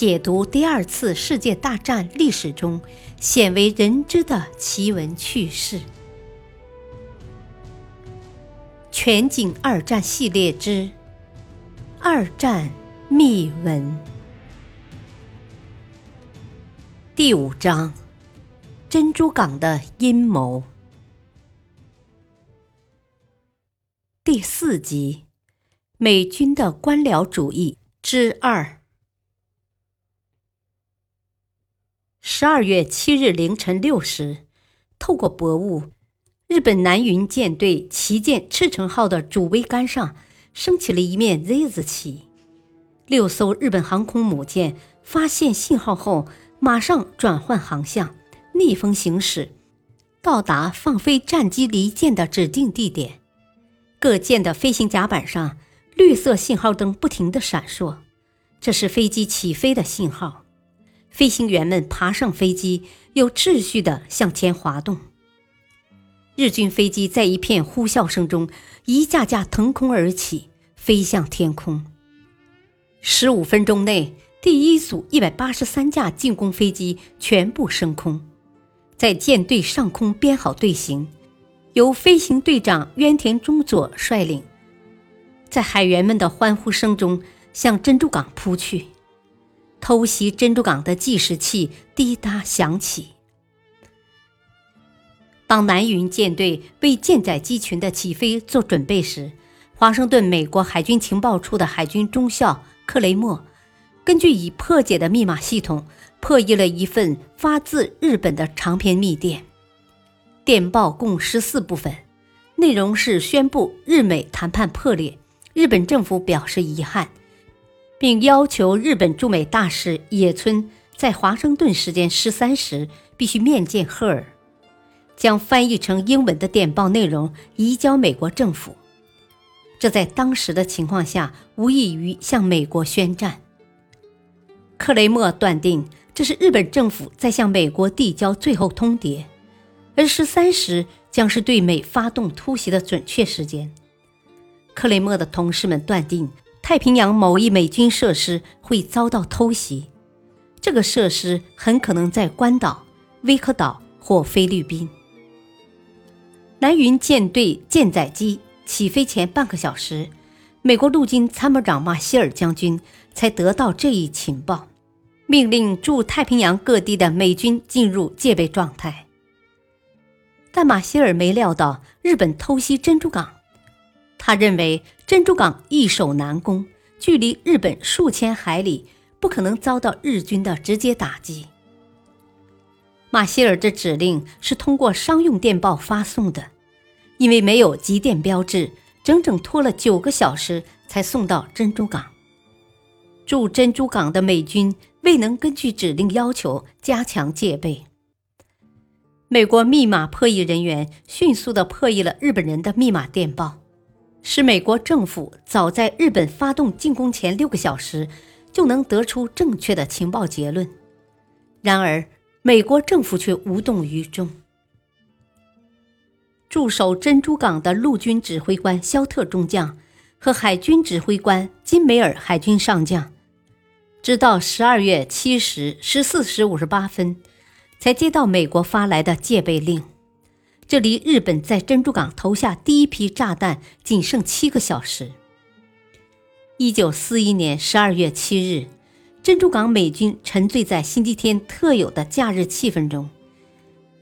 解读第二次世界大战历史中鲜为人知的奇闻趣事。全景二战系列之《二战秘闻》第五章：珍珠港的阴谋。第四集：美军的官僚主义之二。十二月七日凌晨六时，透过薄雾，日本南云舰队旗舰赤城号的主桅杆上升起了一面 Z 字旗。六艘日本航空母舰发现信号后，马上转换航向，逆风行驶，到达放飞战机离舰的指定地点。各舰的飞行甲板上，绿色信号灯不停地闪烁，这是飞机起飞的信号。飞行员们爬上飞机，有秩序地向前滑动。日军飞机在一片呼啸声中，一架架腾空而起，飞向天空。十五分钟内，第一组一百八十三架进攻飞机全部升空，在舰队上空编好队形，由飞行队长渊田中佐率领，在海员们的欢呼声中向珍珠港扑去。偷袭珍珠港的计时器滴答响起。当南云舰队为舰载机群的起飞做准备时，华盛顿美国海军情报处的海军中校克雷默，根据已破解的密码系统，破译了一份发自日本的长篇密电。电报共十四部分，内容是宣布日美谈判破裂，日本政府表示遗憾。并要求日本驻美大使野村在华盛顿时间十三时必须面见赫尔，将翻译成英文的电报内容移交美国政府。这在当时的情况下无异于向美国宣战。克雷默断定这是日本政府在向美国递交最后通牒，而十三时将是对美发动突袭的准确时间。克雷默的同事们断定。太平洋某一美军设施会遭到偷袭，这个设施很可能在关岛、威克岛或菲律宾。南云舰队舰载机起飞前半个小时，美国陆军参谋长马歇尔将军才得到这一情报，命令驻太平洋各地的美军进入戒备状态。但马歇尔没料到日本偷袭珍珠港。他认为珍珠港易守难攻，距离日本数千海里，不可能遭到日军的直接打击。马歇尔的指令是通过商用电报发送的，因为没有急电标志，整整拖了九个小时才送到珍珠港。驻珍珠港的美军未能根据指令要求加强戒备。美国密码破译人员迅速地破译了日本人的密码电报。使美国政府早在日本发动进攻前六个小时就能得出正确的情报结论，然而美国政府却无动于衷。驻守珍珠港的陆军指挥官肖特中将和海军指挥官金梅尔海军上将，直到十二月七时十四时五十八分，才接到美国发来的戒备令。这离日本在珍珠港投下第一批炸弹仅剩七个小时。一九四一年十二月七日，珍珠港美军沉醉在星期天特有的假日气氛中。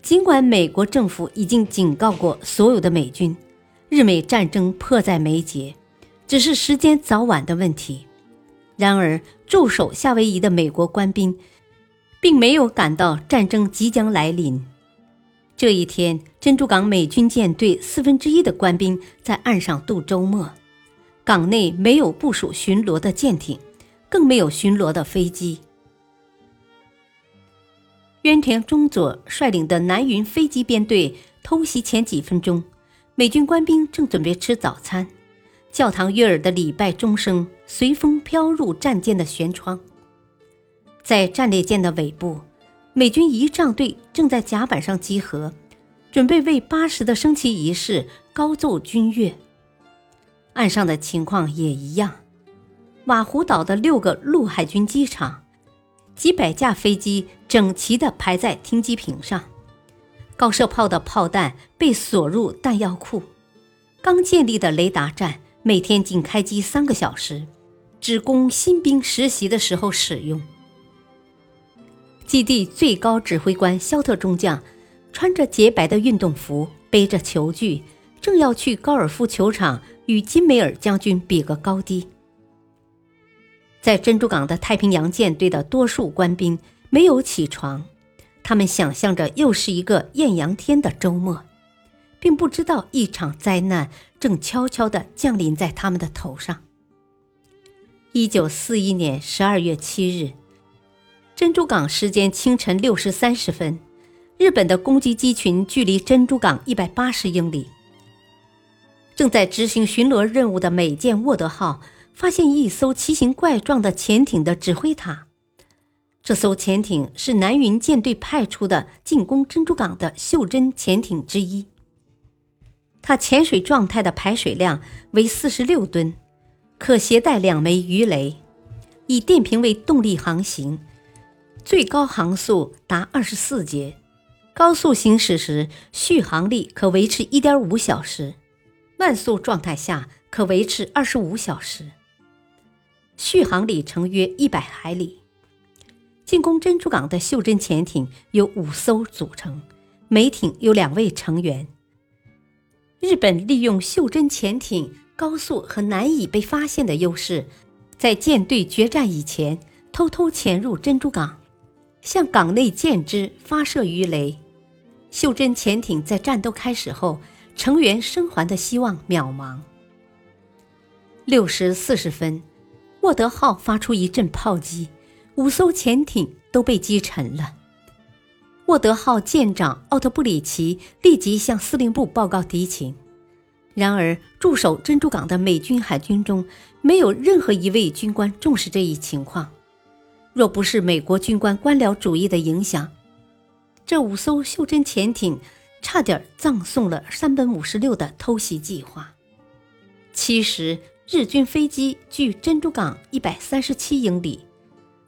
尽管美国政府已经警告过所有的美军，日美战争迫在眉睫，只是时间早晚的问题。然而，驻守夏威夷的美国官兵并没有感到战争即将来临。这一天，珍珠港美军舰队四分之一的官兵在岸上度周末，港内没有部署巡逻的舰艇，更没有巡逻的飞机。渊田中佐率领的南云飞机编队偷袭前几分钟，美军官兵正准备吃早餐，教堂悦耳的礼拜钟声随风飘入战舰的舷窗，在战列舰的尾部。美军仪仗队正在甲板上集合，准备为八十的升旗仪式高奏军乐。岸上的情况也一样。瓦胡岛的六个陆海军机场几百架飞机整齐地排在停机坪上，高射炮的炮弹被锁入弹药库。刚建立的雷达站每天仅开机三个小时，只供新兵实习的时候使用。基地最高指挥官肖特中将穿着洁白的运动服，背着球具，正要去高尔夫球场与金梅尔将军比个高低。在珍珠港的太平洋舰队的多数官兵没有起床，他们想象着又是一个艳阳天的周末，并不知道一场灾难正悄悄地降临在他们的头上。一九四一年十二月七日，珍珠港时间清晨六时三十分，日本的攻击机群距离珍珠港一百八十英里，正在执行巡逻任务的美舰沃德号。发现一艘奇形怪状的潜艇的指挥塔。这艘潜艇是南云舰队派出的进攻珍珠港的袖珍潜艇之一。它潜水状态的排水量为四十六吨，可携带两枚鱼雷，以电瓶为动力航行，最高航速达二十四节，高速行驶时续航力可维持一点五小时，慢速状态下可维持二十五小时。续航里程约一百海里。进攻珍珠港的袖珍潜艇由五艘组成，每艇有两位成员。日本利用袖珍潜艇高速和难以被发现的优势，在舰队决战以前偷偷潜入珍珠港，向港内舰只发射鱼雷。袖珍潜艇在战斗开始后，成员生还的希望渺茫。六时四十分。沃德号发出一阵炮击，五艘潜艇都被击沉了。沃德号舰长奥特布里奇立即向司令部报告敌情。然而，驻守珍珠港的美军海军中没有任何一位军官重视这一情况。若不是美国军官官僚主义的影响，这五艘袖珍潜艇差点葬送了山本五十六的偷袭计划。其实。日军飞机距珍珠港一百三十七英里，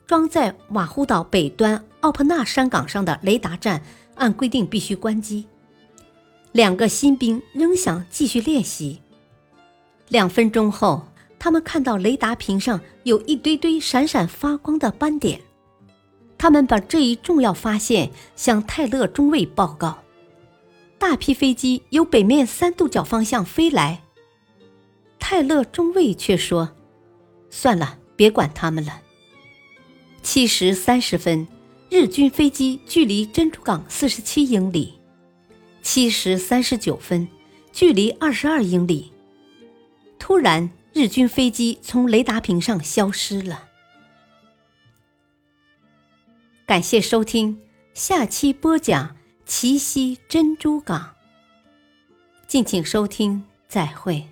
装在瓦胡岛北端奥普纳山岗上的雷达站按规定必须关机。两个新兵仍想继续练习。两分钟后，他们看到雷达屏上有一堆堆闪闪发光的斑点。他们把这一重要发现向泰勒中尉报告。大批飞机由北面三度角方向飞来。泰勒中尉却说：“算了，别管他们了。”七时三十分，日军飞机距离珍珠港四十七英里；七时三十九分，距离二十二英里。突然，日军飞机从雷达屏上消失了。感谢收听，下期播讲奇袭珍珠港。敬请收听，再会。